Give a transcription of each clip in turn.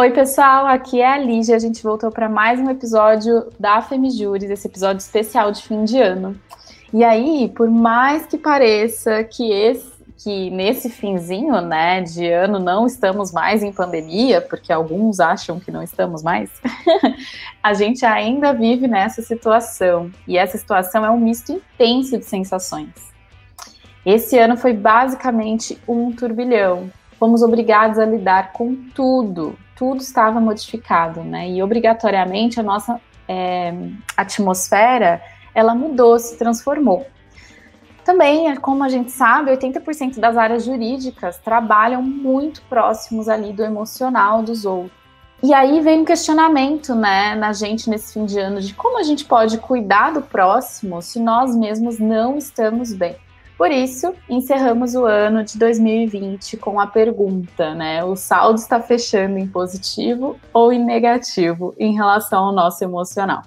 Oi, pessoal, aqui é a Lígia. A gente voltou para mais um episódio da Femijuris, esse episódio especial de fim de ano. E aí, por mais que pareça que esse que nesse finzinho, né, de ano não estamos mais em pandemia, porque alguns acham que não estamos mais, a gente ainda vive nessa situação. E essa situação é um misto intenso de sensações. Esse ano foi basicamente um turbilhão. Fomos obrigados a lidar com tudo, tudo estava modificado, né? E obrigatoriamente a nossa é, atmosfera ela mudou, se transformou. Também, como a gente sabe, 80% das áreas jurídicas trabalham muito próximos ali do emocional dos outros. E aí vem um questionamento, né, na gente nesse fim de ano de como a gente pode cuidar do próximo se nós mesmos não estamos bem. Por isso, encerramos o ano de 2020 com a pergunta, né? O saldo está fechando em positivo ou em negativo em relação ao nosso emocional?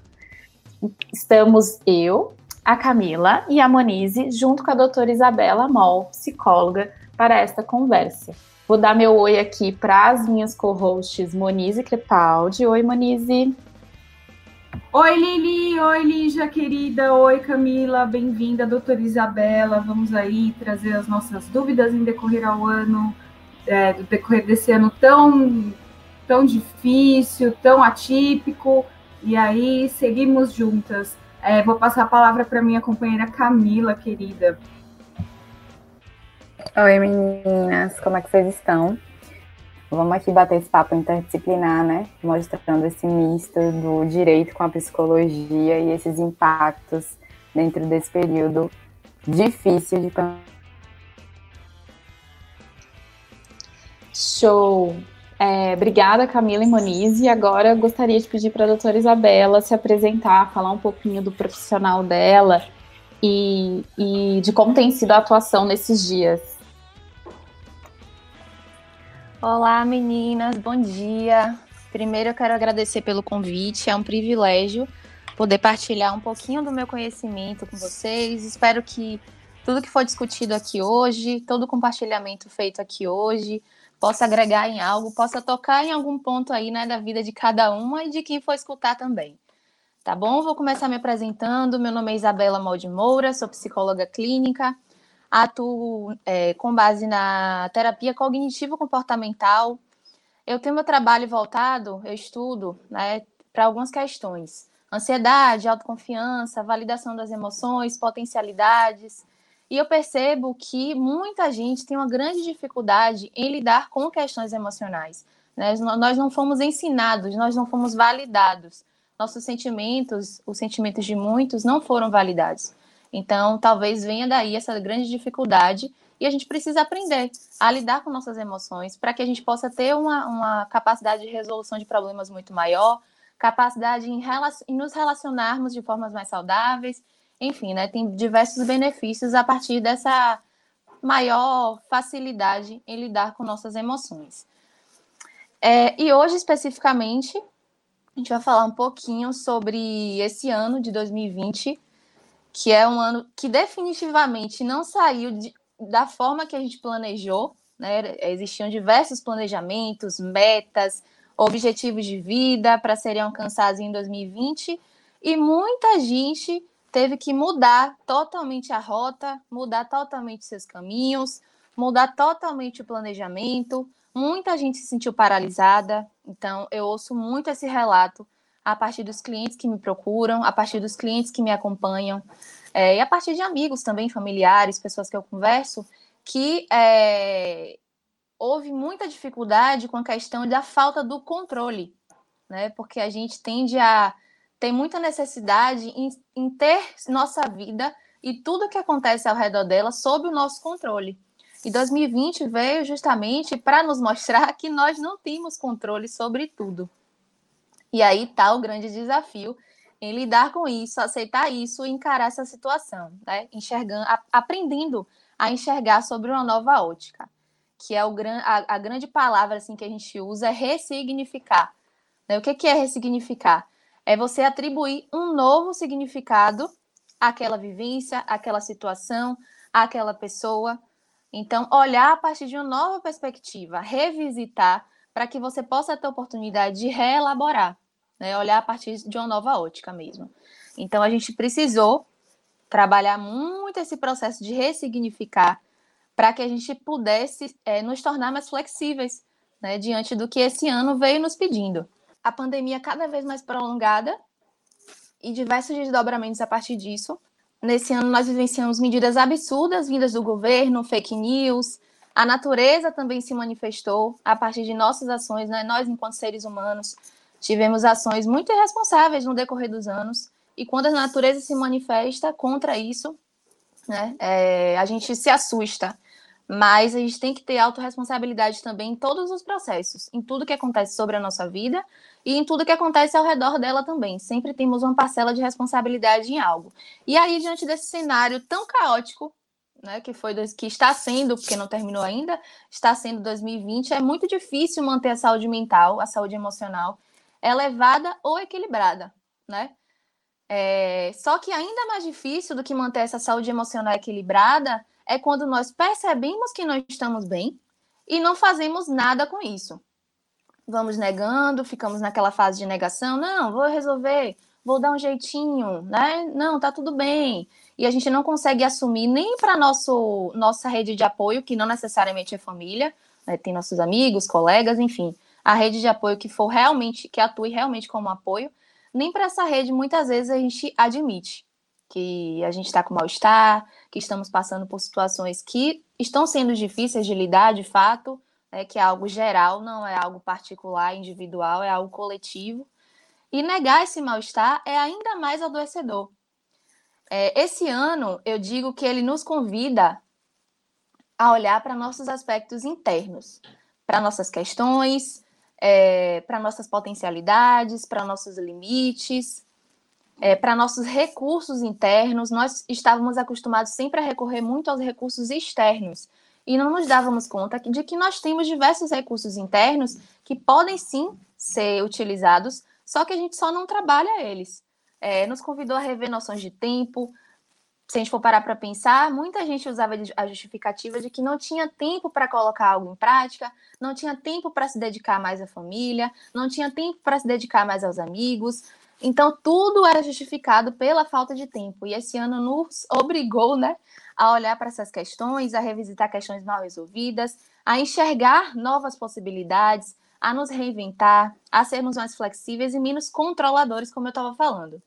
Estamos eu, a Camila e a Monize, junto com a doutora Isabela Moll, psicóloga, para esta conversa. Vou dar meu oi aqui para as minhas co-hosts Monize Crepaldi. Oi, Monize. Oi, Lili. Oi, Lígia, querida. Oi, Camila. Bem-vinda, doutora Isabela. Vamos aí trazer as nossas dúvidas em decorrer ao ano, é, decorrer desse ano tão, tão difícil, tão atípico. E aí, seguimos juntas. É, vou passar a palavra para minha companheira Camila, querida. Oi, meninas. Como é que vocês estão? Vamos aqui bater esse papo interdisciplinar, né? Mostrando esse misto do direito com a psicologia e esses impactos dentro desse período difícil de Show! É, obrigada, Camila e Moniz. E agora gostaria de pedir para a doutora Isabela se apresentar, falar um pouquinho do profissional dela e, e de como tem sido a atuação nesses dias. Olá, meninas, bom dia. Primeiro eu quero agradecer pelo convite, é um privilégio poder partilhar um pouquinho do meu conhecimento com vocês. Espero que tudo que for discutido aqui hoje, todo o compartilhamento feito aqui hoje, possa agregar em algo, possa tocar em algum ponto aí, né, da vida de cada uma e de quem for escutar também. Tá bom? Vou começar me apresentando. Meu nome é Isabela Molde Moura, sou psicóloga clínica, atuo é, com base na terapia cognitivo-comportamental. Eu tenho meu trabalho voltado, eu estudo né, para algumas questões: ansiedade, autoconfiança, validação das emoções, potencialidades. E eu percebo que muita gente tem uma grande dificuldade em lidar com questões emocionais. Né? Nós não fomos ensinados, nós não fomos validados. Nossos sentimentos, os sentimentos de muitos, não foram validados. Então, talvez venha daí essa grande dificuldade e a gente precisa aprender a lidar com nossas emoções para que a gente possa ter uma, uma capacidade de resolução de problemas muito maior, capacidade em, em nos relacionarmos de formas mais saudáveis, enfim, né, tem diversos benefícios a partir dessa maior facilidade em lidar com nossas emoções. É, e hoje, especificamente, a gente vai falar um pouquinho sobre esse ano de 2020 que é um ano que definitivamente não saiu de, da forma que a gente planejou, né? Existiam diversos planejamentos, metas, objetivos de vida para serem alcançados em 2020 e muita gente teve que mudar totalmente a rota, mudar totalmente seus caminhos, mudar totalmente o planejamento. Muita gente se sentiu paralisada, então eu ouço muito esse relato a partir dos clientes que me procuram, a partir dos clientes que me acompanham, é, e a partir de amigos também, familiares, pessoas que eu converso, que é, houve muita dificuldade com a questão da falta do controle, né? Porque a gente tende a ter muita necessidade em, em ter nossa vida e tudo que acontece ao redor dela sob o nosso controle. E 2020 veio justamente para nos mostrar que nós não temos controle sobre tudo. E aí está o grande desafio em lidar com isso, aceitar isso e encarar essa situação, né? Enxergando, a, aprendendo a enxergar sobre uma nova ótica, que é o gran, a, a grande palavra assim que a gente usa é ressignificar. Né? O que, que é ressignificar? É você atribuir um novo significado àquela vivência, àquela situação, àquela pessoa. Então, olhar a partir de uma nova perspectiva, revisitar para que você possa ter a oportunidade de reelaborar, né? olhar a partir de uma nova ótica mesmo. Então, a gente precisou trabalhar muito esse processo de ressignificar para que a gente pudesse é, nos tornar mais flexíveis né, diante do que esse ano veio nos pedindo. A pandemia cada vez mais prolongada e diversos desdobramentos a partir disso. Nesse ano, nós vivenciamos medidas absurdas vindas do governo, fake news. A natureza também se manifestou a partir de nossas ações, né? nós, enquanto seres humanos, tivemos ações muito irresponsáveis no decorrer dos anos. E quando a natureza se manifesta contra isso, né, é, a gente se assusta. Mas a gente tem que ter autorresponsabilidade também em todos os processos, em tudo que acontece sobre a nossa vida e em tudo que acontece ao redor dela também. Sempre temos uma parcela de responsabilidade em algo. E aí, diante desse cenário tão caótico, né, que foi que está sendo, porque não terminou ainda, está sendo 2020, é muito difícil manter a saúde mental, a saúde emocional elevada ou equilibrada, né? É, só que ainda mais difícil do que manter essa saúde emocional equilibrada é quando nós percebemos que nós estamos bem e não fazemos nada com isso. Vamos negando, ficamos naquela fase de negação, não, vou resolver, vou dar um jeitinho, né? Não, tá tudo bem. E a gente não consegue assumir nem para nosso nossa rede de apoio, que não necessariamente é família, né? tem nossos amigos, colegas, enfim, a rede de apoio que for realmente, que atue realmente como apoio, nem para essa rede muitas vezes a gente admite que a gente está com mal-estar, que estamos passando por situações que estão sendo difíceis de lidar de fato, é que é algo geral, não é algo particular, individual, é algo coletivo. E negar esse mal-estar é ainda mais adoecedor. É, esse ano, eu digo que ele nos convida a olhar para nossos aspectos internos, para nossas questões, é, para nossas potencialidades, para nossos limites, é, para nossos recursos internos, nós estávamos acostumados sempre a recorrer muito aos recursos externos e não nos dávamos conta de que nós temos diversos recursos internos que podem sim ser utilizados, só que a gente só não trabalha eles. É, nos convidou a rever noções de tempo. Se a gente for parar para pensar, muita gente usava a justificativa de que não tinha tempo para colocar algo em prática, não tinha tempo para se dedicar mais à família, não tinha tempo para se dedicar mais aos amigos, então, tudo era justificado pela falta de tempo. E esse ano nos obrigou né, a olhar para essas questões, a revisitar questões mal resolvidas, a enxergar novas possibilidades, a nos reinventar, a sermos mais flexíveis e menos controladores, como eu estava falando.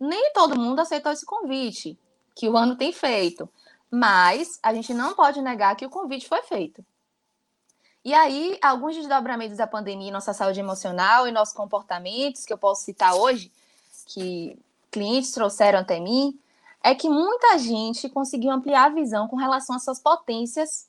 Nem todo mundo aceitou esse convite que o ano tem feito, mas a gente não pode negar que o convite foi feito. E aí, alguns desdobramentos da pandemia em nossa saúde emocional e nossos comportamentos, que eu posso citar hoje, que clientes trouxeram até mim, é que muita gente conseguiu ampliar a visão com relação às suas potências.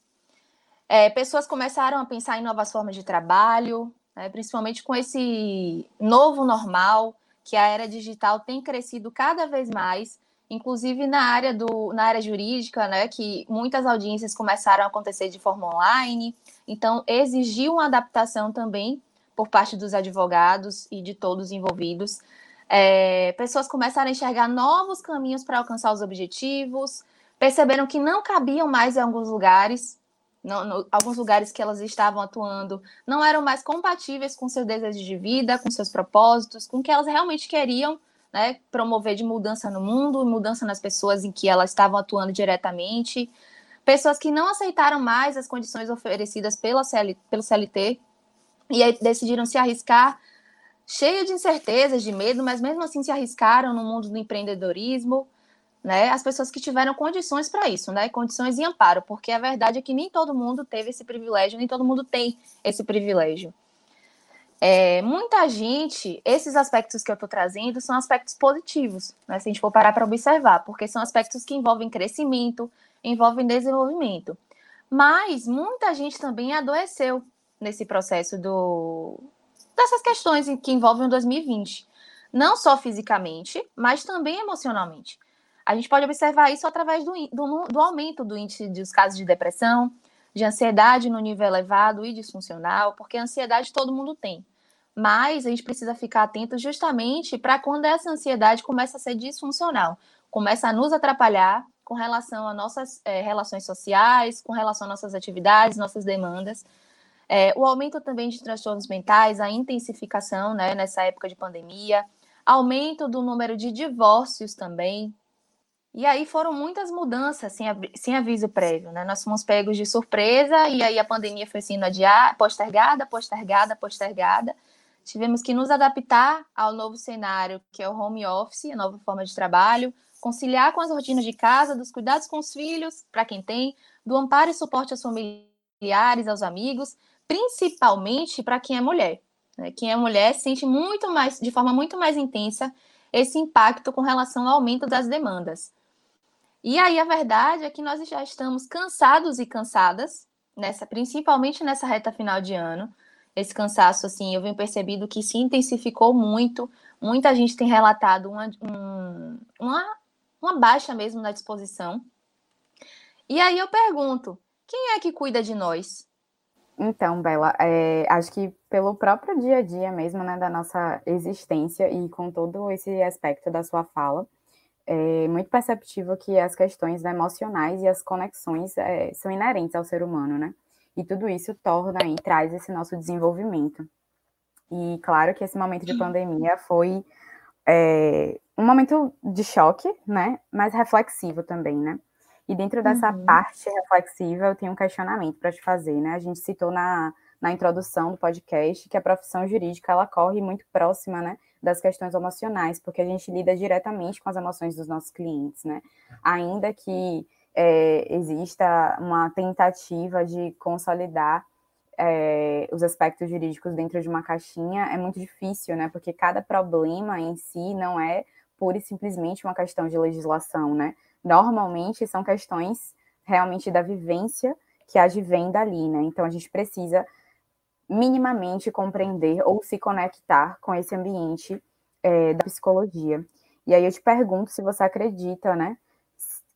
É, pessoas começaram a pensar em novas formas de trabalho, né, principalmente com esse novo normal, que a era digital tem crescido cada vez mais, inclusive na área, do, na área jurídica, né, que muitas audiências começaram a acontecer de forma online, então, exigiu uma adaptação também por parte dos advogados e de todos envolvidos. É, pessoas começaram a enxergar novos caminhos para alcançar os objetivos, perceberam que não cabiam mais em alguns lugares, não, no, alguns lugares que elas estavam atuando não eram mais compatíveis com seus desejos de vida, com seus propósitos, com o que elas realmente queriam né, promover de mudança no mundo, mudança nas pessoas em que elas estavam atuando diretamente pessoas que não aceitaram mais as condições oferecidas pela CL, pelo CLT e aí decidiram se arriscar, cheia de incertezas, de medo, mas mesmo assim se arriscaram no mundo do empreendedorismo, né? As pessoas que tiveram condições para isso, né? Condições e amparo, porque a verdade é que nem todo mundo teve esse privilégio, nem todo mundo tem esse privilégio. É, muita gente, esses aspectos que eu estou trazendo são aspectos positivos, né, se a gente for parar para observar, porque são aspectos que envolvem crescimento, envolvem desenvolvimento. Mas muita gente também adoeceu nesse processo do, dessas questões que envolvem o 2020. Não só fisicamente, mas também emocionalmente. A gente pode observar isso através do, do, do aumento do índice dos casos de depressão, de ansiedade no nível elevado e disfuncional, porque ansiedade todo mundo tem. Mas a gente precisa ficar atento justamente para quando essa ansiedade começa a ser disfuncional, começa a nos atrapalhar com relação a nossas é, relações sociais, com relação a nossas atividades, nossas demandas. É, o aumento também de transtornos mentais, a intensificação né, nessa época de pandemia, aumento do número de divórcios também. E aí foram muitas mudanças sem, sem aviso prévio, né? Nós fomos pegos de surpresa e aí a pandemia foi sendo adiada, postergada, postergada, postergada. Tivemos que nos adaptar ao novo cenário, que é o home office, a nova forma de trabalho, conciliar com as rotinas de casa, dos cuidados com os filhos, para quem tem, do amparo e suporte aos familiares, aos amigos, principalmente para quem é mulher. Né? Quem é mulher sente muito mais, de forma muito mais intensa, esse impacto com relação ao aumento das demandas. E aí a verdade é que nós já estamos cansados e cansadas, nessa, principalmente nessa reta final de ano. Esse cansaço, assim, eu venho percebido que se intensificou muito. Muita gente tem relatado uma, um, uma, uma baixa mesmo na disposição. E aí eu pergunto: quem é que cuida de nós? Então, Bela, é, acho que pelo próprio dia a dia mesmo, né, da nossa existência e com todo esse aspecto da sua fala, é muito perceptível que as questões emocionais e as conexões é, são inerentes ao ser humano, né? E tudo isso torna e traz esse nosso desenvolvimento. E claro que esse momento de pandemia foi é, um momento de choque, né? Mas reflexivo também, né? E dentro dessa uhum. parte reflexiva, eu tenho um questionamento para te fazer, né? A gente citou na, na introdução do podcast que a profissão jurídica ela corre muito próxima, né, das questões emocionais, porque a gente lida diretamente com as emoções dos nossos clientes, né? Ainda que é, exista uma tentativa de consolidar é, os aspectos jurídicos dentro de uma caixinha, é muito difícil, né? Porque cada problema em si não é pura e simplesmente uma questão de legislação, né? normalmente são questões realmente da vivência que advém dali, né? Então a gente precisa minimamente compreender ou se conectar com esse ambiente é, da psicologia. E aí eu te pergunto se você acredita, né,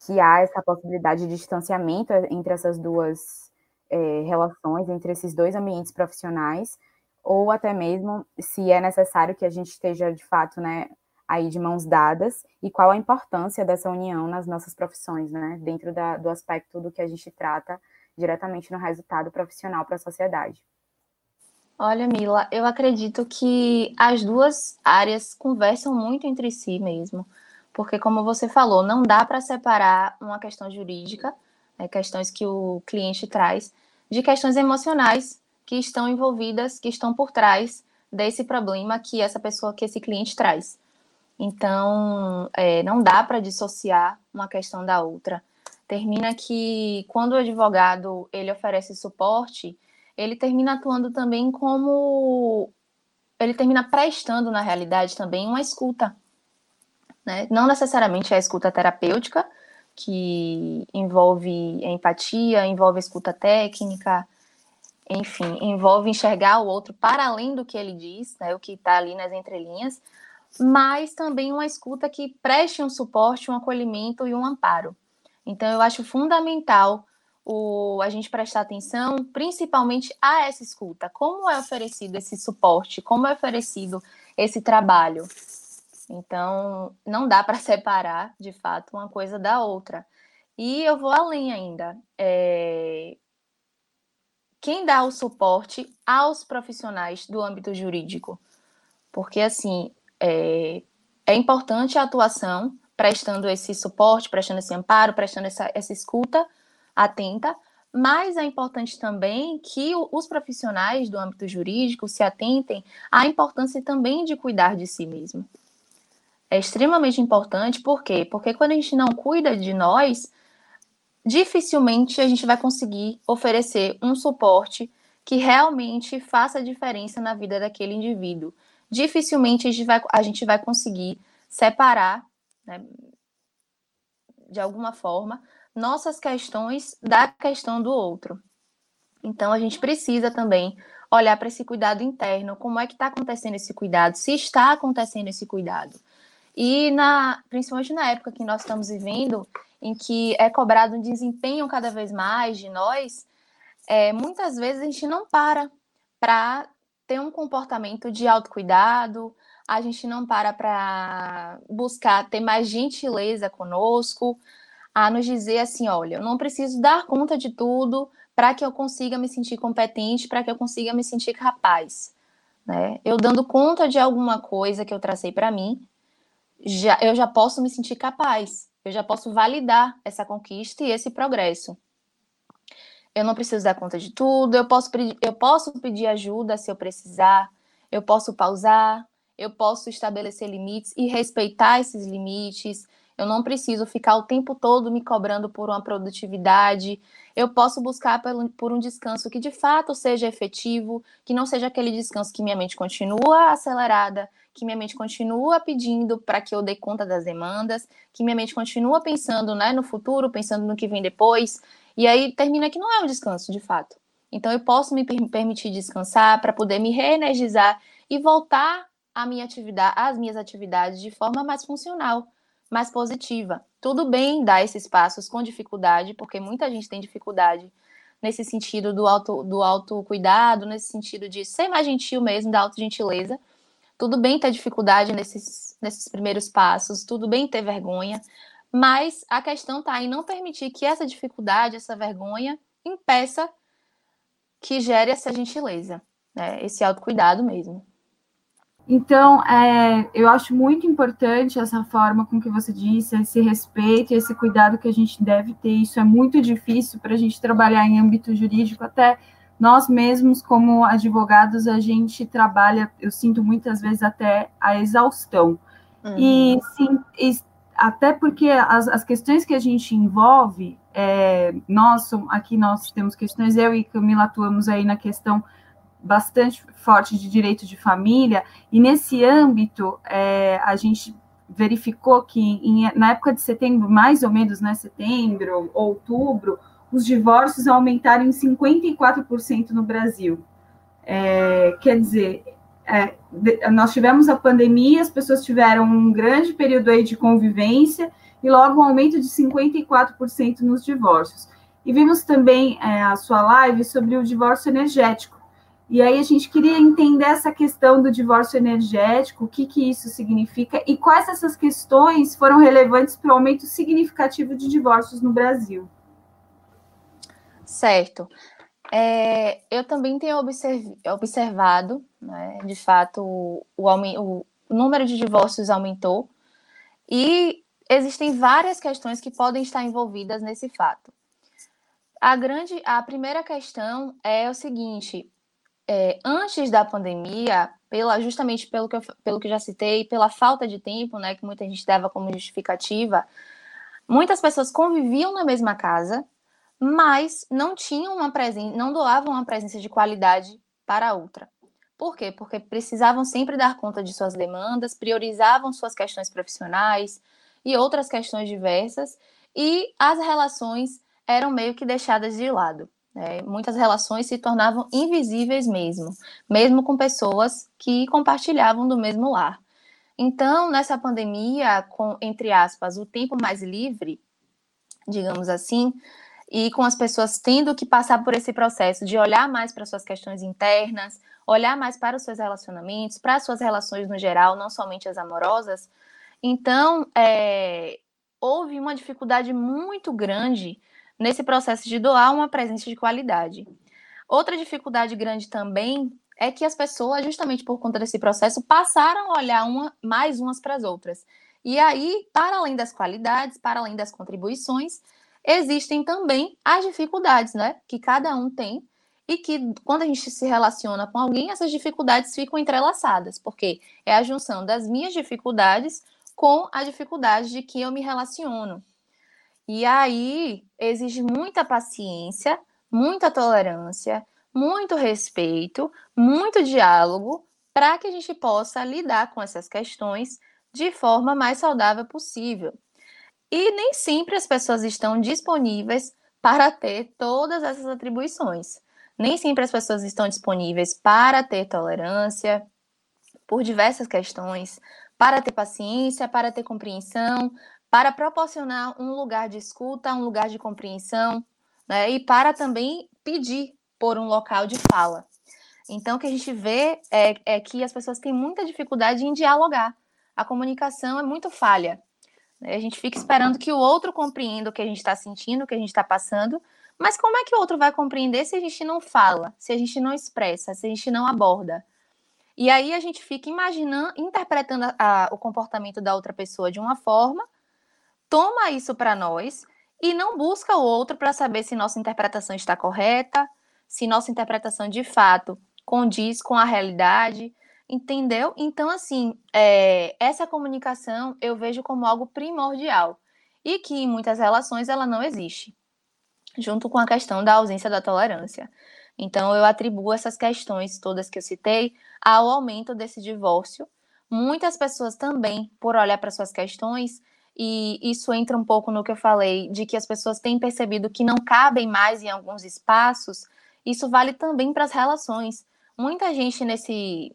que há essa possibilidade de distanciamento entre essas duas é, relações, entre esses dois ambientes profissionais, ou até mesmo se é necessário que a gente esteja de fato, né, aí de mãos dadas e qual a importância dessa união nas nossas profissões, né? Dentro da, do aspecto do que a gente trata diretamente no resultado profissional para a sociedade. Olha, Mila, eu acredito que as duas áreas conversam muito entre si mesmo, porque, como você falou, não dá para separar uma questão jurídica, né, questões que o cliente traz, de questões emocionais que estão envolvidas, que estão por trás desse problema que essa pessoa, que esse cliente traz. Então, é, não dá para dissociar uma questão da outra. Termina que quando o advogado ele oferece suporte, ele termina atuando também como ele termina prestando na realidade também uma escuta, né? Não necessariamente a escuta terapêutica, que envolve empatia, envolve escuta técnica, enfim, envolve enxergar o outro para além do que ele diz, né, o que está ali nas entrelinhas, mas também uma escuta que preste um suporte, um acolhimento e um amparo. Então, eu acho fundamental o, a gente prestar atenção, principalmente a essa escuta. Como é oferecido esse suporte? Como é oferecido esse trabalho? Então, não dá para separar, de fato, uma coisa da outra. E eu vou além ainda. É... Quem dá o suporte aos profissionais do âmbito jurídico? Porque, assim, é, é importante a atuação, prestando esse suporte, prestando esse amparo, prestando essa, essa escuta atenta, mas é importante também que os profissionais do âmbito jurídico se atentem à importância também de cuidar de si mesmo. É extremamente importante, por quê? Porque quando a gente não cuida de nós, dificilmente a gente vai conseguir oferecer um suporte que realmente faça diferença na vida daquele indivíduo dificilmente a gente vai, a gente vai conseguir separar, né, de alguma forma, nossas questões da questão do outro. Então, a gente precisa também olhar para esse cuidado interno, como é que está acontecendo esse cuidado, se está acontecendo esse cuidado. E na, principalmente na época que nós estamos vivendo, em que é cobrado um desempenho cada vez mais de nós, é, muitas vezes a gente não para para ter um comportamento de autocuidado, a gente não para para buscar ter mais gentileza conosco, a nos dizer assim: olha, eu não preciso dar conta de tudo para que eu consiga me sentir competente, para que eu consiga me sentir capaz. Né? Eu dando conta de alguma coisa que eu tracei para mim, já, eu já posso me sentir capaz, eu já posso validar essa conquista e esse progresso. Eu não preciso dar conta de tudo, eu posso, eu posso pedir ajuda se eu precisar, eu posso pausar, eu posso estabelecer limites e respeitar esses limites. Eu não preciso ficar o tempo todo me cobrando por uma produtividade. Eu posso buscar por um descanso que de fato seja efetivo, que não seja aquele descanso que minha mente continua acelerada, que minha mente continua pedindo para que eu dê conta das demandas, que minha mente continua pensando né, no futuro, pensando no que vem depois. E aí termina que não é um descanso, de fato. Então eu posso me permitir descansar para poder me reenergizar e voltar à minha atividade, às minhas atividades de forma mais funcional, mais positiva. Tudo bem dar esses passos com dificuldade, porque muita gente tem dificuldade nesse sentido do auto do autocuidado, nesse sentido de ser mais gentil mesmo, da autogentileza. Tudo bem ter dificuldade nesses, nesses primeiros passos, tudo bem ter vergonha, mas a questão está em não permitir que essa dificuldade, essa vergonha, impeça que gere essa gentileza, né? esse autocuidado mesmo. Então, é, eu acho muito importante essa forma com que você disse, esse respeito, esse cuidado que a gente deve ter. Isso é muito difícil para a gente trabalhar em âmbito jurídico, até nós mesmos, como advogados, a gente trabalha, eu sinto muitas vezes até a exaustão. Uhum. E, sim, e até porque as, as questões que a gente envolve, é, nós aqui nós temos questões, eu e Camila atuamos aí na questão bastante forte de direito de família, e nesse âmbito é, a gente verificou que em, na época de setembro, mais ou menos, né, setembro, outubro, os divórcios aumentaram em 54% no Brasil. É, quer dizer, é, nós tivemos a pandemia, as pessoas tiveram um grande período aí de convivência e logo um aumento de 54% nos divórcios. E vimos também é, a sua live sobre o divórcio energético. E aí a gente queria entender essa questão do divórcio energético, o que, que isso significa e quais essas questões foram relevantes para o aumento significativo de divórcios no Brasil. Certo. É, eu também tenho observado, né, de fato, o, o, o número de divórcios aumentou e existem várias questões que podem estar envolvidas nesse fato. A grande, a primeira questão é o seguinte: é, antes da pandemia, pela, justamente pelo que, eu, pelo que já citei, pela falta de tempo, né, que muita gente dava como justificativa, muitas pessoas conviviam na mesma casa, mas não tinham uma presença, não doavam uma presença de qualidade para a outra. Por quê? Porque precisavam sempre dar conta de suas demandas, priorizavam suas questões profissionais e outras questões diversas, e as relações eram meio que deixadas de lado. Né? Muitas relações se tornavam invisíveis mesmo, mesmo com pessoas que compartilhavam do mesmo lar. Então, nessa pandemia, com, entre aspas, o tempo mais livre, digamos assim, e com as pessoas tendo que passar por esse processo de olhar mais para suas questões internas, olhar mais para os seus relacionamentos, para as suas relações no geral, não somente as amorosas. Então, é, houve uma dificuldade muito grande nesse processo de doar uma presença de qualidade. Outra dificuldade grande também é que as pessoas, justamente por conta desse processo, passaram a olhar uma, mais umas para as outras. E aí, para além das qualidades, para além das contribuições, existem também as dificuldades, né? Que cada um tem e que quando a gente se relaciona com alguém, essas dificuldades ficam entrelaçadas, porque é a junção das minhas dificuldades com a dificuldade de que eu me relaciono. E aí exige muita paciência, muita tolerância, muito respeito, muito diálogo para que a gente possa lidar com essas questões de forma mais saudável possível. E nem sempre as pessoas estão disponíveis para ter todas essas atribuições. Nem sempre as pessoas estão disponíveis para ter tolerância por diversas questões, para ter paciência, para ter compreensão, para proporcionar um lugar de escuta, um lugar de compreensão, né? E para também pedir por um local de fala. Então, o que a gente vê é, é que as pessoas têm muita dificuldade em dialogar. A comunicação é muito falha. A gente fica esperando que o outro compreenda o que a gente está sentindo, o que a gente está passando, mas como é que o outro vai compreender se a gente não fala, se a gente não expressa, se a gente não aborda? E aí a gente fica imaginando, interpretando a, a, o comportamento da outra pessoa de uma forma, toma isso para nós e não busca o outro para saber se nossa interpretação está correta, se nossa interpretação de fato condiz com a realidade, entendeu? Então, assim, é, essa comunicação eu vejo como algo primordial e que em muitas relações ela não existe, junto com a questão da ausência da tolerância. Então, eu atribuo essas questões todas que eu citei ao aumento desse divórcio. Muitas pessoas também, por olhar para suas questões, e isso entra um pouco no que eu falei, de que as pessoas têm percebido que não cabem mais em alguns espaços, isso vale também para as relações. Muita gente nesse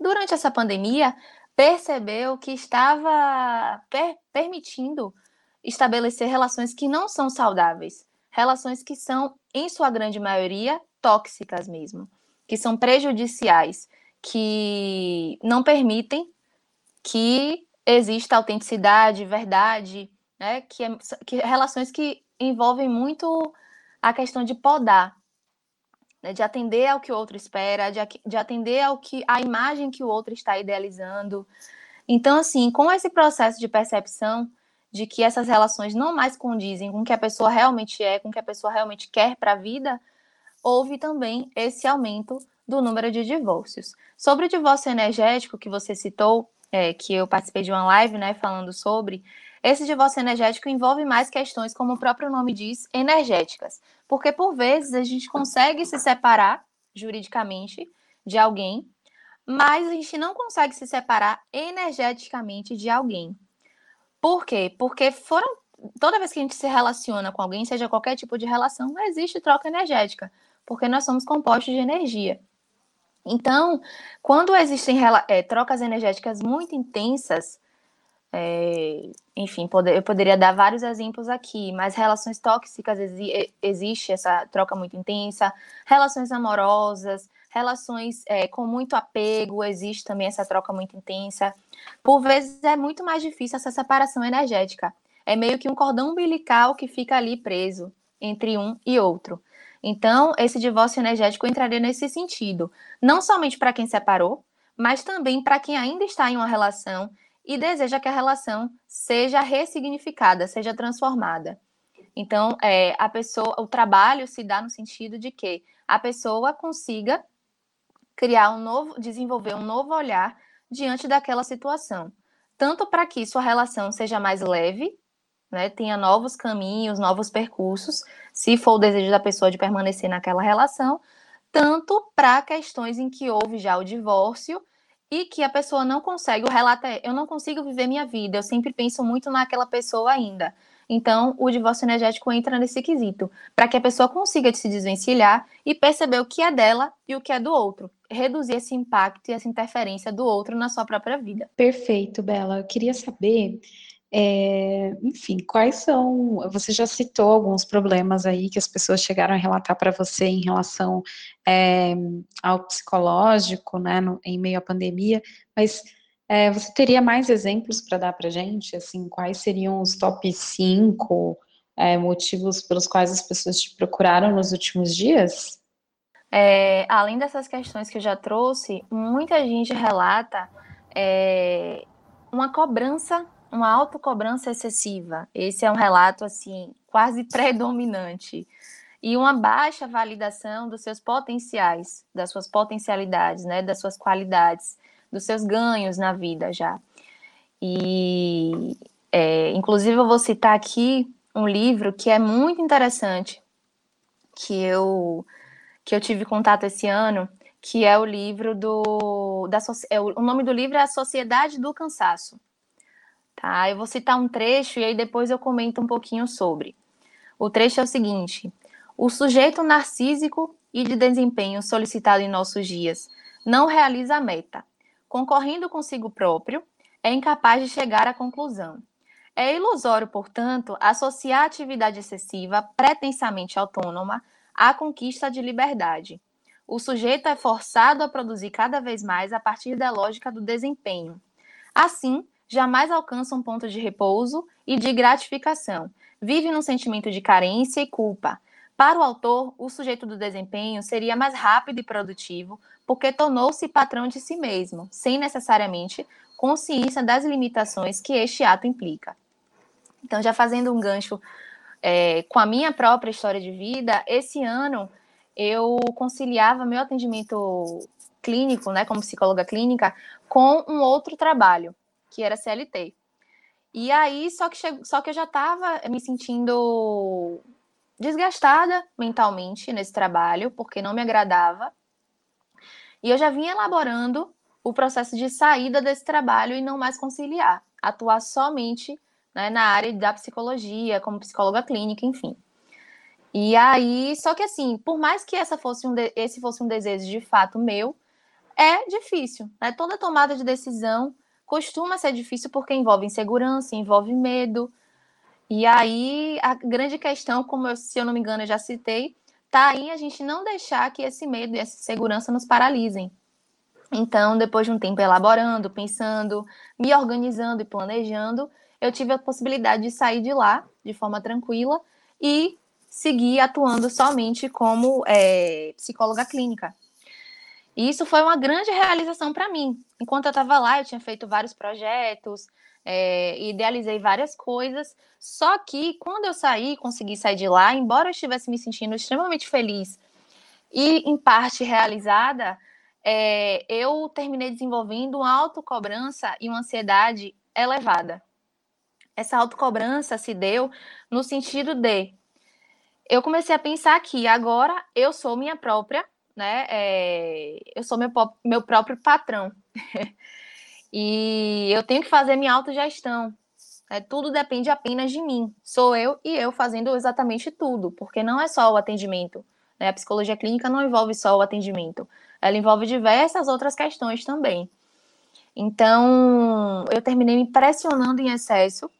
durante essa pandemia percebeu que estava per permitindo estabelecer relações que não são saudáveis, relações que são, em sua grande maioria, tóxicas mesmo, que são prejudiciais, que não permitem que exista autenticidade, verdade, né? Que, é, que relações que envolvem muito a questão de podar, né? de atender ao que o outro espera, de, de atender ao que a imagem que o outro está idealizando. Então, assim, com esse processo de percepção de que essas relações não mais condizem com o que a pessoa realmente é, com o que a pessoa realmente quer para a vida, houve também esse aumento do número de divórcios. Sobre o divórcio energético que você citou, é, que eu participei de uma live, né, falando sobre, esse divórcio energético envolve mais questões, como o próprio nome diz, energéticas. Porque, por vezes, a gente consegue se separar juridicamente de alguém, mas a gente não consegue se separar energeticamente de alguém. Por quê? Porque foram. Toda vez que a gente se relaciona com alguém, seja qualquer tipo de relação, existe troca energética porque nós somos compostos de energia. Então, quando existem é, trocas energéticas muito intensas, é, enfim, poder, eu poderia dar vários exemplos aqui, mas relações tóxicas exi existe essa troca muito intensa, relações amorosas, relações é, com muito apego, existe também essa troca muito intensa. Por vezes é muito mais difícil essa separação energética. É meio que um cordão umbilical que fica ali preso entre um e outro. Então, esse divórcio energético entraria nesse sentido, não somente para quem separou, mas também para quem ainda está em uma relação e deseja que a relação seja ressignificada, seja transformada. Então, é, a pessoa, o trabalho se dá no sentido de que a pessoa consiga criar um novo, desenvolver um novo olhar diante daquela situação, tanto para que sua relação seja mais leve, né, tenha novos caminhos, novos percursos, se for o desejo da pessoa de permanecer naquela relação, tanto para questões em que houve já o divórcio e que a pessoa não consegue, o relato é, eu não consigo viver minha vida, eu sempre penso muito naquela pessoa ainda. Então, o divórcio energético entra nesse quesito, para que a pessoa consiga se desvencilhar e perceber o que é dela e o que é do outro, reduzir esse impacto e essa interferência do outro na sua própria vida. Perfeito, Bela. Eu queria saber é, enfim, quais são. Você já citou alguns problemas aí que as pessoas chegaram a relatar para você em relação é, ao psicológico, né, no, em meio à pandemia, mas é, você teria mais exemplos para dar para gente? Assim, quais seriam os top 5 é, motivos pelos quais as pessoas te procuraram nos últimos dias? É, além dessas questões que eu já trouxe, muita gente relata é, uma cobrança uma autocobrança excessiva. Esse é um relato assim quase predominante. E uma baixa validação dos seus potenciais, das suas potencialidades, né, das suas qualidades, dos seus ganhos na vida já. E, é, inclusive, eu vou citar aqui um livro que é muito interessante, que eu, que eu tive contato esse ano, que é o livro do. Da, é, o nome do livro é A Sociedade do Cansaço, Tá? Eu vou citar um trecho e aí depois eu comento um pouquinho sobre. O trecho é o seguinte: o sujeito narcísico e de desempenho solicitado em nossos dias não realiza a meta. Concorrendo consigo próprio, é incapaz de chegar à conclusão. É ilusório, portanto, associar a atividade excessiva, pretensamente autônoma, à conquista de liberdade. O sujeito é forçado a produzir cada vez mais a partir da lógica do desempenho. Assim, jamais alcança um ponto de repouso e de gratificação. Vive num sentimento de carência e culpa. Para o autor, o sujeito do desempenho seria mais rápido e produtivo, porque tornou-se patrão de si mesmo, sem necessariamente consciência das limitações que este ato implica. Então, já fazendo um gancho é, com a minha própria história de vida, esse ano eu conciliava meu atendimento clínico, né, como psicóloga clínica, com um outro trabalho, que era CLT. E aí, só que, só que eu já estava me sentindo desgastada mentalmente nesse trabalho, porque não me agradava. E eu já vinha elaborando o processo de saída desse trabalho e não mais conciliar, atuar somente né, na área da psicologia, como psicóloga clínica, enfim. E aí, só que assim, por mais que essa fosse um de, esse fosse um desejo de fato meu, é difícil. Né? Toda tomada de decisão costuma ser difícil porque envolve insegurança, envolve medo. E aí, a grande questão, como eu, se eu não me engano, eu já citei, tá aí a gente não deixar que esse medo e essa insegurança nos paralisem. Então, depois de um tempo elaborando, pensando, me organizando e planejando, eu tive a possibilidade de sair de lá de forma tranquila e seguir atuando somente como é, psicóloga clínica. E isso foi uma grande realização para mim. Enquanto eu estava lá, eu tinha feito vários projetos, é, idealizei várias coisas. Só que quando eu saí, consegui sair de lá, embora eu estivesse me sentindo extremamente feliz e em parte realizada, é, eu terminei desenvolvendo uma autocobrança e uma ansiedade elevada essa autocobrança se deu no sentido de eu comecei a pensar que agora eu sou minha própria, né? É, eu sou meu, meu próprio patrão. e eu tenho que fazer minha autogestão. É, tudo depende apenas de mim. Sou eu e eu fazendo exatamente tudo, porque não é só o atendimento. Né? A psicologia clínica não envolve só o atendimento, ela envolve diversas outras questões também. Então, eu terminei me pressionando em excesso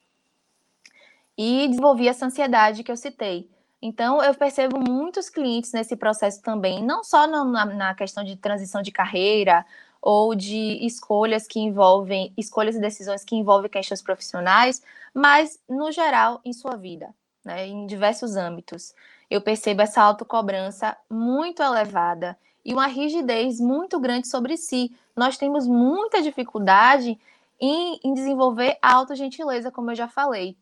e desenvolvi essa ansiedade que eu citei. Então, eu percebo muitos clientes nesse processo também, não só na, na, questão de transição de carreira ou de escolhas que envolvem, escolhas e decisões que envolvem questões profissionais, mas, no geral, em sua vida, né, em diversos âmbitos. Eu percebo essa autocobrança muito elevada e uma rigidez muito grande sobre si. Nós temos muita dificuldade em, em desenvolver a autogentileza, como eu já falei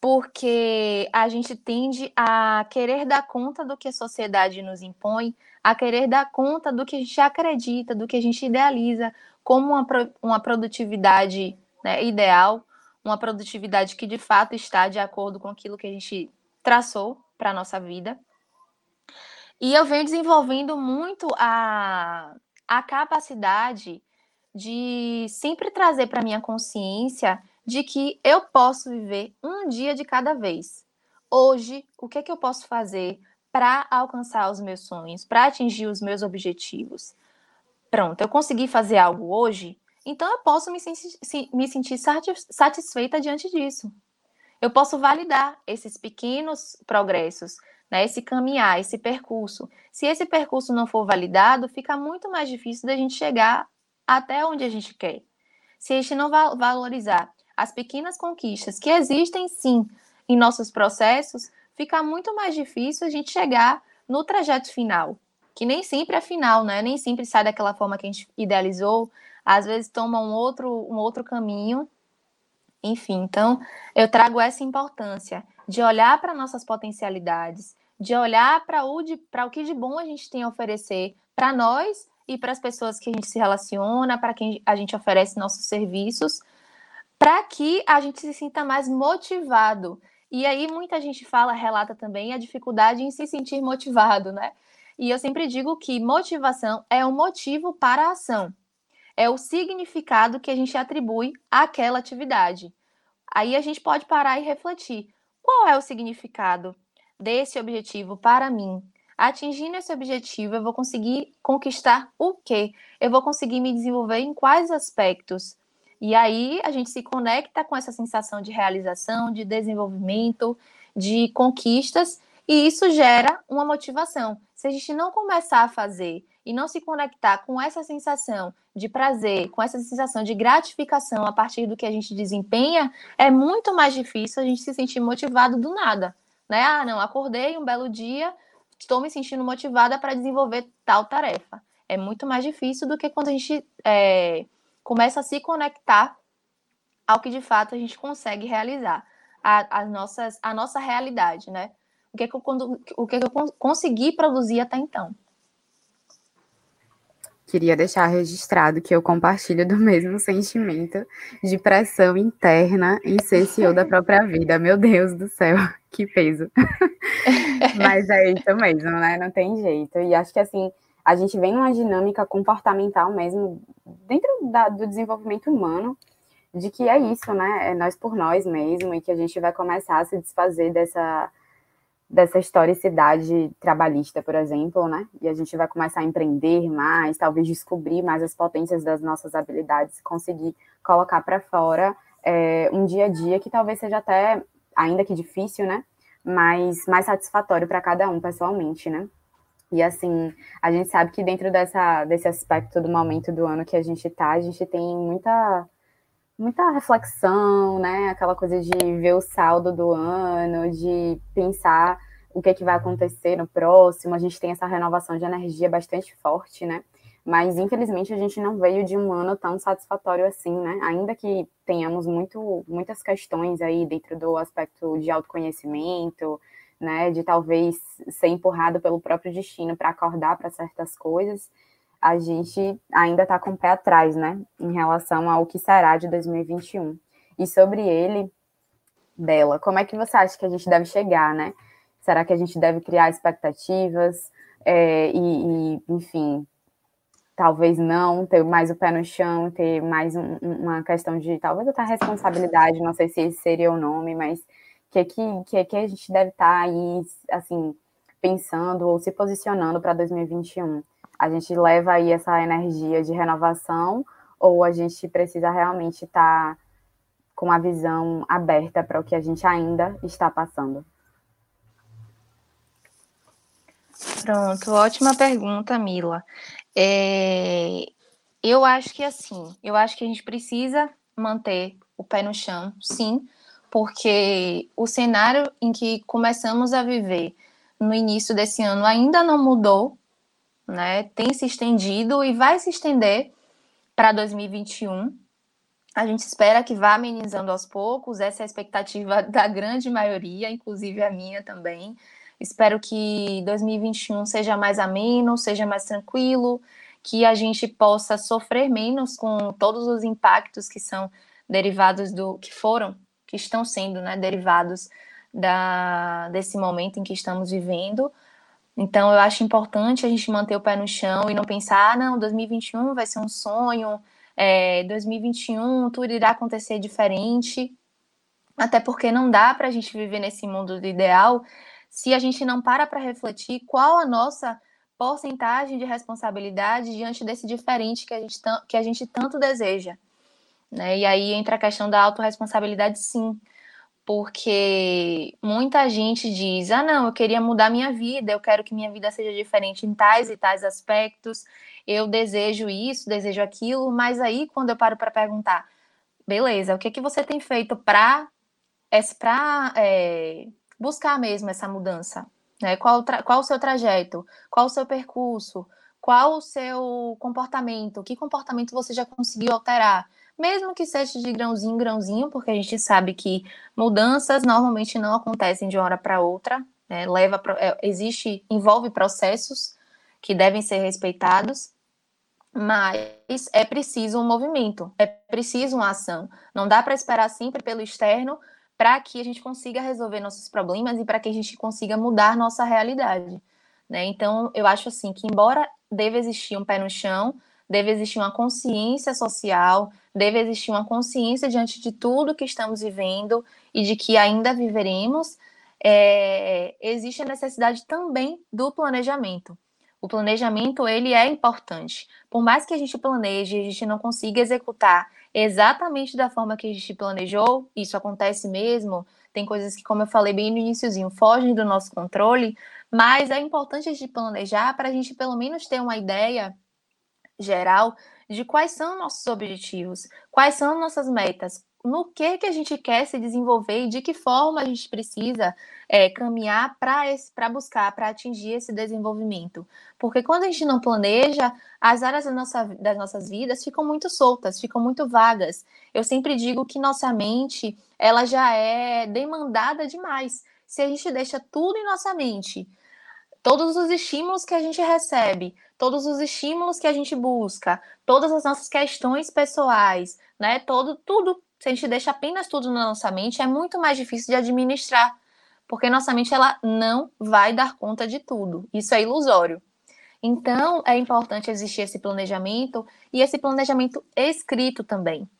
porque a gente tende a querer dar conta do que a sociedade nos impõe, a querer dar conta do que a gente acredita, do que a gente idealiza como uma, uma produtividade né, ideal, uma produtividade que de fato está de acordo com aquilo que a gente traçou para a nossa vida. E eu venho desenvolvendo muito a, a capacidade de sempre trazer para minha consciência de que eu posso viver um dia de cada vez. Hoje, o que, é que eu posso fazer para alcançar os meus sonhos, para atingir os meus objetivos? Pronto, eu consegui fazer algo hoje, então eu posso me, me sentir satisfeita diante disso. Eu posso validar esses pequenos progressos, né, esse caminhar, esse percurso. Se esse percurso não for validado, fica muito mais difícil da gente chegar até onde a gente quer. Se a gente não valorizar as pequenas conquistas que existem sim em nossos processos, fica muito mais difícil a gente chegar no trajeto final, que nem sempre é final, né? Nem sempre sai daquela forma que a gente idealizou, às vezes toma um outro, um outro caminho. Enfim, então eu trago essa importância de olhar para nossas potencialidades, de olhar para o, o que de bom a gente tem a oferecer para nós e para as pessoas que a gente se relaciona, para quem a gente oferece nossos serviços, para que a gente se sinta mais motivado. E aí muita gente fala, relata também a dificuldade em se sentir motivado, né? E eu sempre digo que motivação é um motivo para a ação. É o significado que a gente atribui àquela atividade. Aí a gente pode parar e refletir. Qual é o significado desse objetivo para mim? Atingindo esse objetivo, eu vou conseguir conquistar o quê? Eu vou conseguir me desenvolver em quais aspectos? E aí a gente se conecta com essa sensação de realização, de desenvolvimento, de conquistas, E isso gera uma motivação. Se a gente não começar a fazer e não se conectar com essa sensação de prazer, com essa sensação de gratificação a partir do que a gente desempenha, é muito mais difícil a gente se sentir motivado do nada. Né? Ah, não, acordei um belo dia, estou me sentindo motivada para desenvolver tal tarefa. É muito mais difícil do que quando a gente é, começa a se conectar ao que de fato a gente consegue realizar, a, as nossas, a nossa realidade, né? O que, é que eu, o que, é que eu consegui produzir até então. Queria deixar registrado que eu compartilho do mesmo sentimento de pressão interna em ser CEO da própria vida. Meu Deus do céu, que peso. Mas é isso mesmo, né? Não tem jeito. E acho que assim, a gente vem numa dinâmica comportamental mesmo, dentro da, do desenvolvimento humano, de que é isso, né? É nós por nós mesmo, e que a gente vai começar a se desfazer dessa dessa historicidade trabalhista, por exemplo, né? E a gente vai começar a empreender mais, talvez descobrir mais as potências das nossas habilidades, conseguir colocar para fora é, um dia a dia que talvez seja até, ainda que difícil, né? Mas mais satisfatório para cada um pessoalmente, né? E assim, a gente sabe que dentro dessa, desse aspecto do momento do ano que a gente está, a gente tem muita muita reflexão, né? Aquela coisa de ver o saldo do ano, de pensar o que, é que vai acontecer no próximo. A gente tem essa renovação de energia bastante forte, né? Mas infelizmente a gente não veio de um ano tão satisfatório assim, né? Ainda que tenhamos muito, muitas questões aí dentro do aspecto de autoconhecimento, né? De talvez ser empurrado pelo próprio destino para acordar para certas coisas a gente ainda está com o pé atrás, né, em relação ao que será de 2021. E sobre ele, Bela, como é que você acha que a gente deve chegar, né? Será que a gente deve criar expectativas é, e, e, enfim, talvez não, ter mais o pé no chão, ter mais um, uma questão de talvez até responsabilidade, não sei se esse seria o nome, mas que que, que, que a gente deve estar tá aí, assim, pensando ou se posicionando para 2021? a gente leva aí essa energia de renovação ou a gente precisa realmente estar tá com a visão aberta para o que a gente ainda está passando? Pronto, ótima pergunta, Mila. É, eu acho que assim, eu acho que a gente precisa manter o pé no chão, sim, porque o cenário em que começamos a viver no início desse ano ainda não mudou, né? Tem se estendido e vai se estender para 2021. A gente espera que vá amenizando aos poucos, essa é a expectativa da grande maioria, inclusive a minha também. Espero que 2021 seja mais ameno, seja mais tranquilo, que a gente possa sofrer menos com todos os impactos que são derivados do que foram, que estão sendo, né, derivados da, desse momento em que estamos vivendo, então, eu acho importante a gente manter o pé no chão e não pensar, ah, não, 2021 vai ser um sonho, é, 2021 tudo irá acontecer diferente. Até porque não dá para a gente viver nesse mundo do ideal se a gente não para para refletir qual a nossa porcentagem de responsabilidade diante desse diferente que a gente, que a gente tanto deseja. Né? E aí entra a questão da autorresponsabilidade, sim porque muita gente diz: ah, não, eu queria mudar minha vida, eu quero que minha vida seja diferente em tais e tais aspectos, eu desejo isso, desejo aquilo, mas aí quando eu paro para perguntar, beleza, o que, que você tem feito para é, buscar mesmo essa mudança? Né? Qual, qual o seu trajeto? Qual o seu percurso? Qual o seu comportamento? Que comportamento você já conseguiu alterar? Mesmo que seja de grãozinho em grãozinho, porque a gente sabe que mudanças normalmente não acontecem de uma hora para outra, né? leva é, existe envolve processos que devem ser respeitados, mas é preciso um movimento, é preciso uma ação. Não dá para esperar sempre pelo externo para que a gente consiga resolver nossos problemas e para que a gente consiga mudar nossa realidade. Né? Então, eu acho assim que, embora deva existir um pé no chão, deve existir uma consciência social, deve existir uma consciência diante de tudo que estamos vivendo e de que ainda viveremos. É, existe a necessidade também do planejamento. O planejamento ele é importante. Por mais que a gente planeje, a gente não consiga executar exatamente da forma que a gente planejou, isso acontece mesmo. tem coisas que, como eu falei bem no iníciozinho, fogem do nosso controle, mas é importante a gente planejar para a gente pelo menos ter uma ideia geral de quais são nossos objetivos, quais são nossas metas, no que que a gente quer se desenvolver e de que forma a gente precisa é, caminhar para buscar, para atingir esse desenvolvimento. Porque quando a gente não planeja, as áreas da nossa, das nossas vidas ficam muito soltas, ficam muito vagas. Eu sempre digo que nossa mente, ela já é demandada demais. Se a gente deixa tudo em nossa mente, todos os estímulos que a gente recebe, todos os estímulos que a gente busca, todas as nossas questões pessoais, né? Todo, tudo se a gente deixa apenas tudo na nossa mente, é muito mais difícil de administrar, porque nossa mente ela não vai dar conta de tudo. Isso é ilusório. Então, é importante existir esse planejamento e esse planejamento escrito também.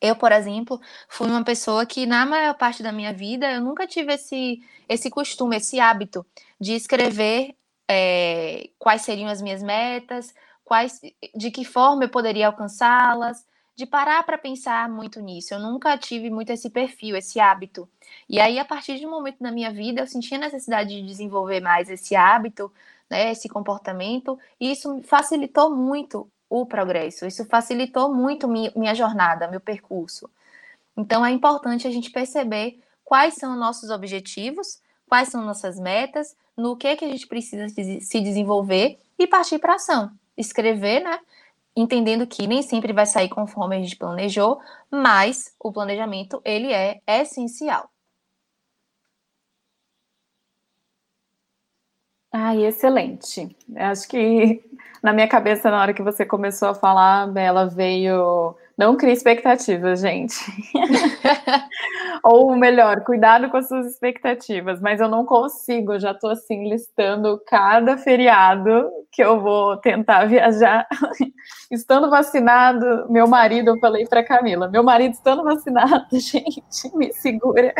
Eu, por exemplo, fui uma pessoa que, na maior parte da minha vida, eu nunca tive esse, esse costume, esse hábito de escrever é, quais seriam as minhas metas, quais, de que forma eu poderia alcançá-las, de parar para pensar muito nisso. Eu nunca tive muito esse perfil, esse hábito. E aí, a partir de um momento na minha vida, eu senti a necessidade de desenvolver mais esse hábito, né, esse comportamento, e isso facilitou muito o progresso, isso facilitou muito minha jornada, meu percurso. Então, é importante a gente perceber quais são nossos objetivos, quais são nossas metas, no que, que a gente precisa se desenvolver e partir para ação. Escrever, né? entendendo que nem sempre vai sair conforme a gente planejou, mas o planejamento ele é essencial. Ai, excelente. Acho que na minha cabeça, na hora que você começou a falar, Bela, veio não crie expectativas, gente. Ou melhor, cuidado com as suas expectativas. Mas eu não consigo, eu já estou assim listando cada feriado que eu vou tentar viajar. estando vacinado, meu marido, eu falei para Camila, meu marido estando vacinado, gente, me segura.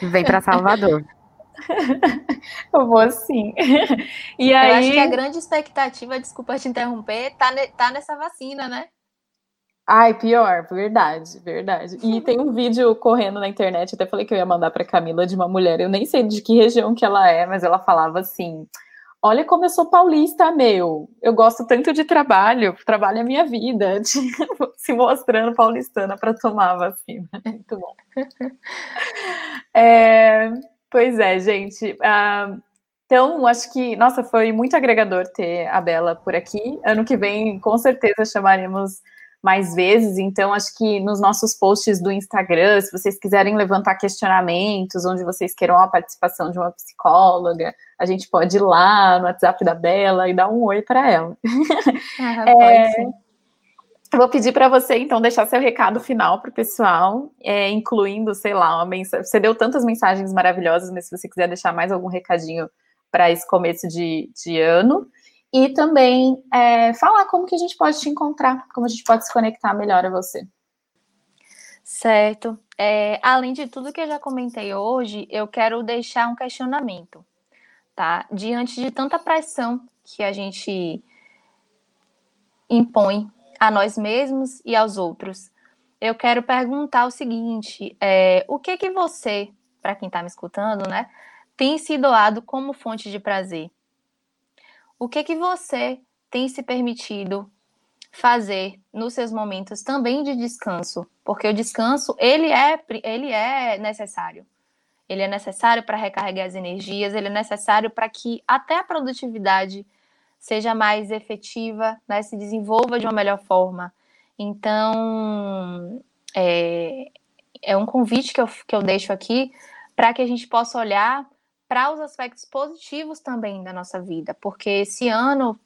Vem para Salvador. eu vou sim. E aí... Eu acho que a grande expectativa, desculpa te interromper, tá, ne tá nessa vacina, né? Ai, pior, verdade, verdade. E tem um vídeo correndo na internet, até falei que eu ia mandar para Camila de uma mulher, eu nem sei de que região que ela é, mas ela falava assim: "Olha como eu sou paulista, meu. Eu gosto tanto de trabalho, trabalho é minha vida", se mostrando paulistana para tomar a vacina. Muito bom. É, pois é, gente. Uh, então, acho que, nossa, foi muito agregador ter a Bela por aqui. Ano que vem, com certeza, chamaremos mais vezes. Então, acho que nos nossos posts do Instagram, se vocês quiserem levantar questionamentos, onde vocês queiram a participação de uma psicóloga, a gente pode ir lá no WhatsApp da Bela e dar um oi para ela. Ah, é, eu vou pedir para você, então, deixar seu recado final para o pessoal, é, incluindo, sei lá, uma mensagem. Você deu tantas mensagens maravilhosas, mas se você quiser deixar mais algum recadinho para esse começo de, de ano e também é, falar como que a gente pode te encontrar, como a gente pode se conectar melhor a você. Certo. É, além de tudo que eu já comentei hoje, eu quero deixar um questionamento, tá? Diante de tanta pressão que a gente impõe a nós mesmos e aos outros, eu quero perguntar o seguinte: é, o que que você, para quem está me escutando, né, tem se doado como fonte de prazer? o que que você tem se permitido fazer nos seus momentos também de descanso, porque o descanso ele é ele é necessário. Ele é necessário para recarregar as energias, ele é necessário para que até a produtividade seja mais efetiva, né, se desenvolva de uma melhor forma. Então, é, é um convite que eu, que eu deixo aqui para que a gente possa olhar para os aspectos positivos também da nossa vida, porque esse ano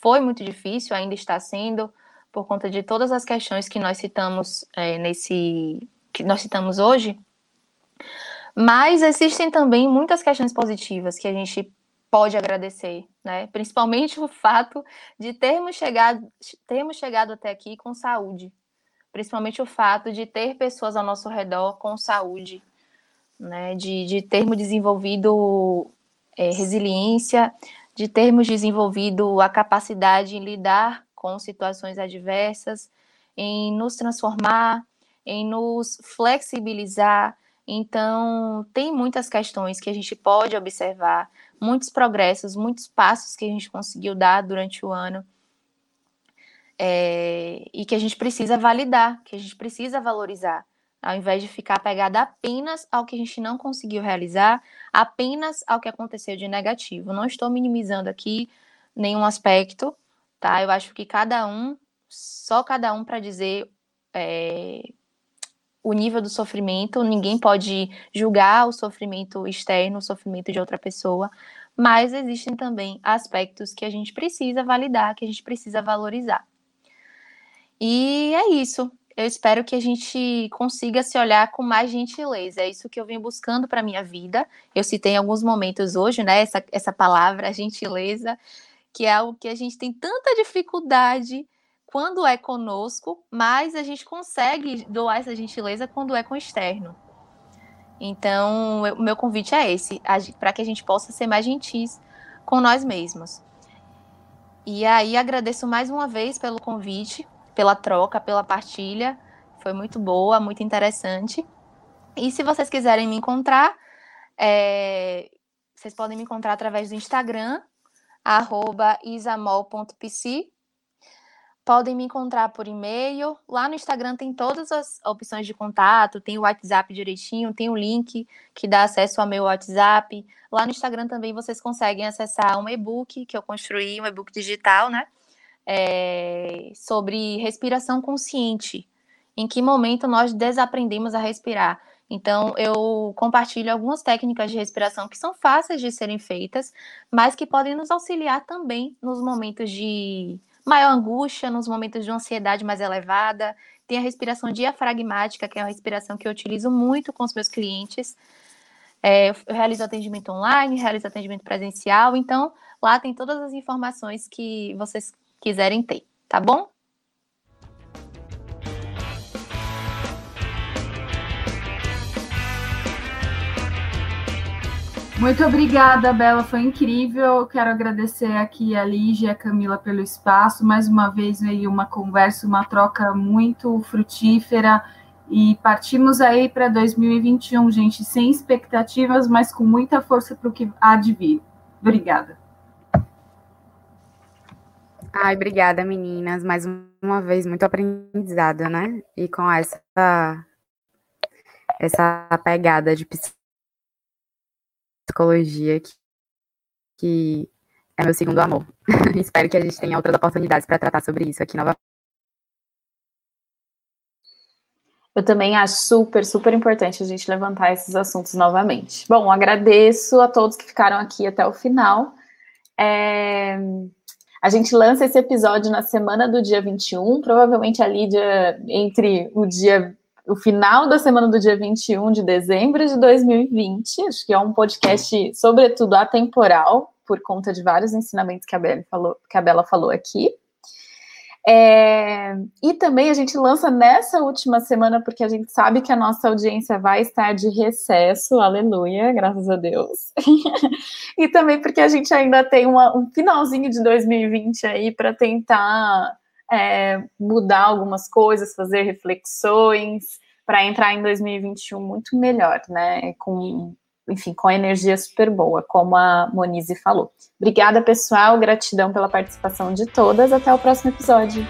foi muito difícil, ainda está sendo, por conta de todas as questões que nós citamos é, nesse que nós citamos hoje. Mas existem também muitas questões positivas que a gente pode agradecer, né? Principalmente o fato de termos chegado, termos chegado até aqui com saúde. Principalmente o fato de ter pessoas ao nosso redor com saúde, né, de, de termos desenvolvido é, resiliência, de termos desenvolvido a capacidade em lidar com situações adversas, em nos transformar, em nos flexibilizar, Então, tem muitas questões que a gente pode observar, muitos progressos, muitos passos que a gente conseguiu dar durante o ano. É, e que a gente precisa validar, que a gente precisa valorizar, ao invés de ficar pegada apenas ao que a gente não conseguiu realizar, apenas ao que aconteceu de negativo. Não estou minimizando aqui nenhum aspecto, tá? Eu acho que cada um, só cada um para dizer é, o nível do sofrimento, ninguém pode julgar o sofrimento externo, o sofrimento de outra pessoa, mas existem também aspectos que a gente precisa validar, que a gente precisa valorizar. E é isso. Eu espero que a gente consiga se olhar com mais gentileza. É isso que eu venho buscando para minha vida. Eu citei em alguns momentos hoje, né, essa, essa palavra, gentileza, que é algo que a gente tem tanta dificuldade quando é conosco, mas a gente consegue doar essa gentileza quando é com o externo. Então, o meu convite é esse, para que a gente possa ser mais gentis com nós mesmos. E aí agradeço mais uma vez pelo convite, pela troca, pela partilha. Foi muito boa, muito interessante. E se vocês quiserem me encontrar, é, vocês podem me encontrar através do Instagram, isamol.pc Podem me encontrar por e-mail. Lá no Instagram tem todas as opções de contato, tem o WhatsApp direitinho, tem o link que dá acesso ao meu WhatsApp. Lá no Instagram também vocês conseguem acessar um e-book que eu construí, um e-book digital, né? É, sobre respiração consciente. Em que momento nós desaprendemos a respirar? Então, eu compartilho algumas técnicas de respiração que são fáceis de serem feitas, mas que podem nos auxiliar também nos momentos de maior angústia, nos momentos de ansiedade mais elevada. Tem a respiração diafragmática, que é uma respiração que eu utilizo muito com os meus clientes. É, eu realizo atendimento online, realizo atendimento presencial, então lá tem todas as informações que vocês quiserem ter, tá bom? Muito obrigada, Bela, foi incrível. Quero agradecer aqui a Lígia e a Camila pelo espaço. Mais uma vez veio uma conversa, uma troca muito frutífera. E partimos aí para 2021, gente, sem expectativas, mas com muita força para o que há de vir. Obrigada. Ai, obrigada, meninas. Mais uma vez, muito aprendizado, né? E com essa, essa pegada de psicologia psicologia, que, que é meu segundo amor. Espero que a gente tenha outras oportunidades para tratar sobre isso aqui novamente. Eu também acho super, super importante a gente levantar esses assuntos novamente. Bom, agradeço a todos que ficaram aqui até o final. É... A gente lança esse episódio na semana do dia 21, provavelmente ali dia, entre o dia o final da semana do dia 21 de dezembro de 2020. Acho que é um podcast, sobretudo, atemporal, por conta de vários ensinamentos que a Bela falou, que a Bela falou aqui. É, e também a gente lança nessa última semana, porque a gente sabe que a nossa audiência vai estar de recesso, aleluia, graças a Deus. e também porque a gente ainda tem uma, um finalzinho de 2020 aí para tentar é, mudar algumas coisas, fazer reflexões, para entrar em 2021 muito melhor, né? Com, enfim, com energia super boa, como a Monize falou. Obrigada, pessoal. Gratidão pela participação de todas. Até o próximo episódio.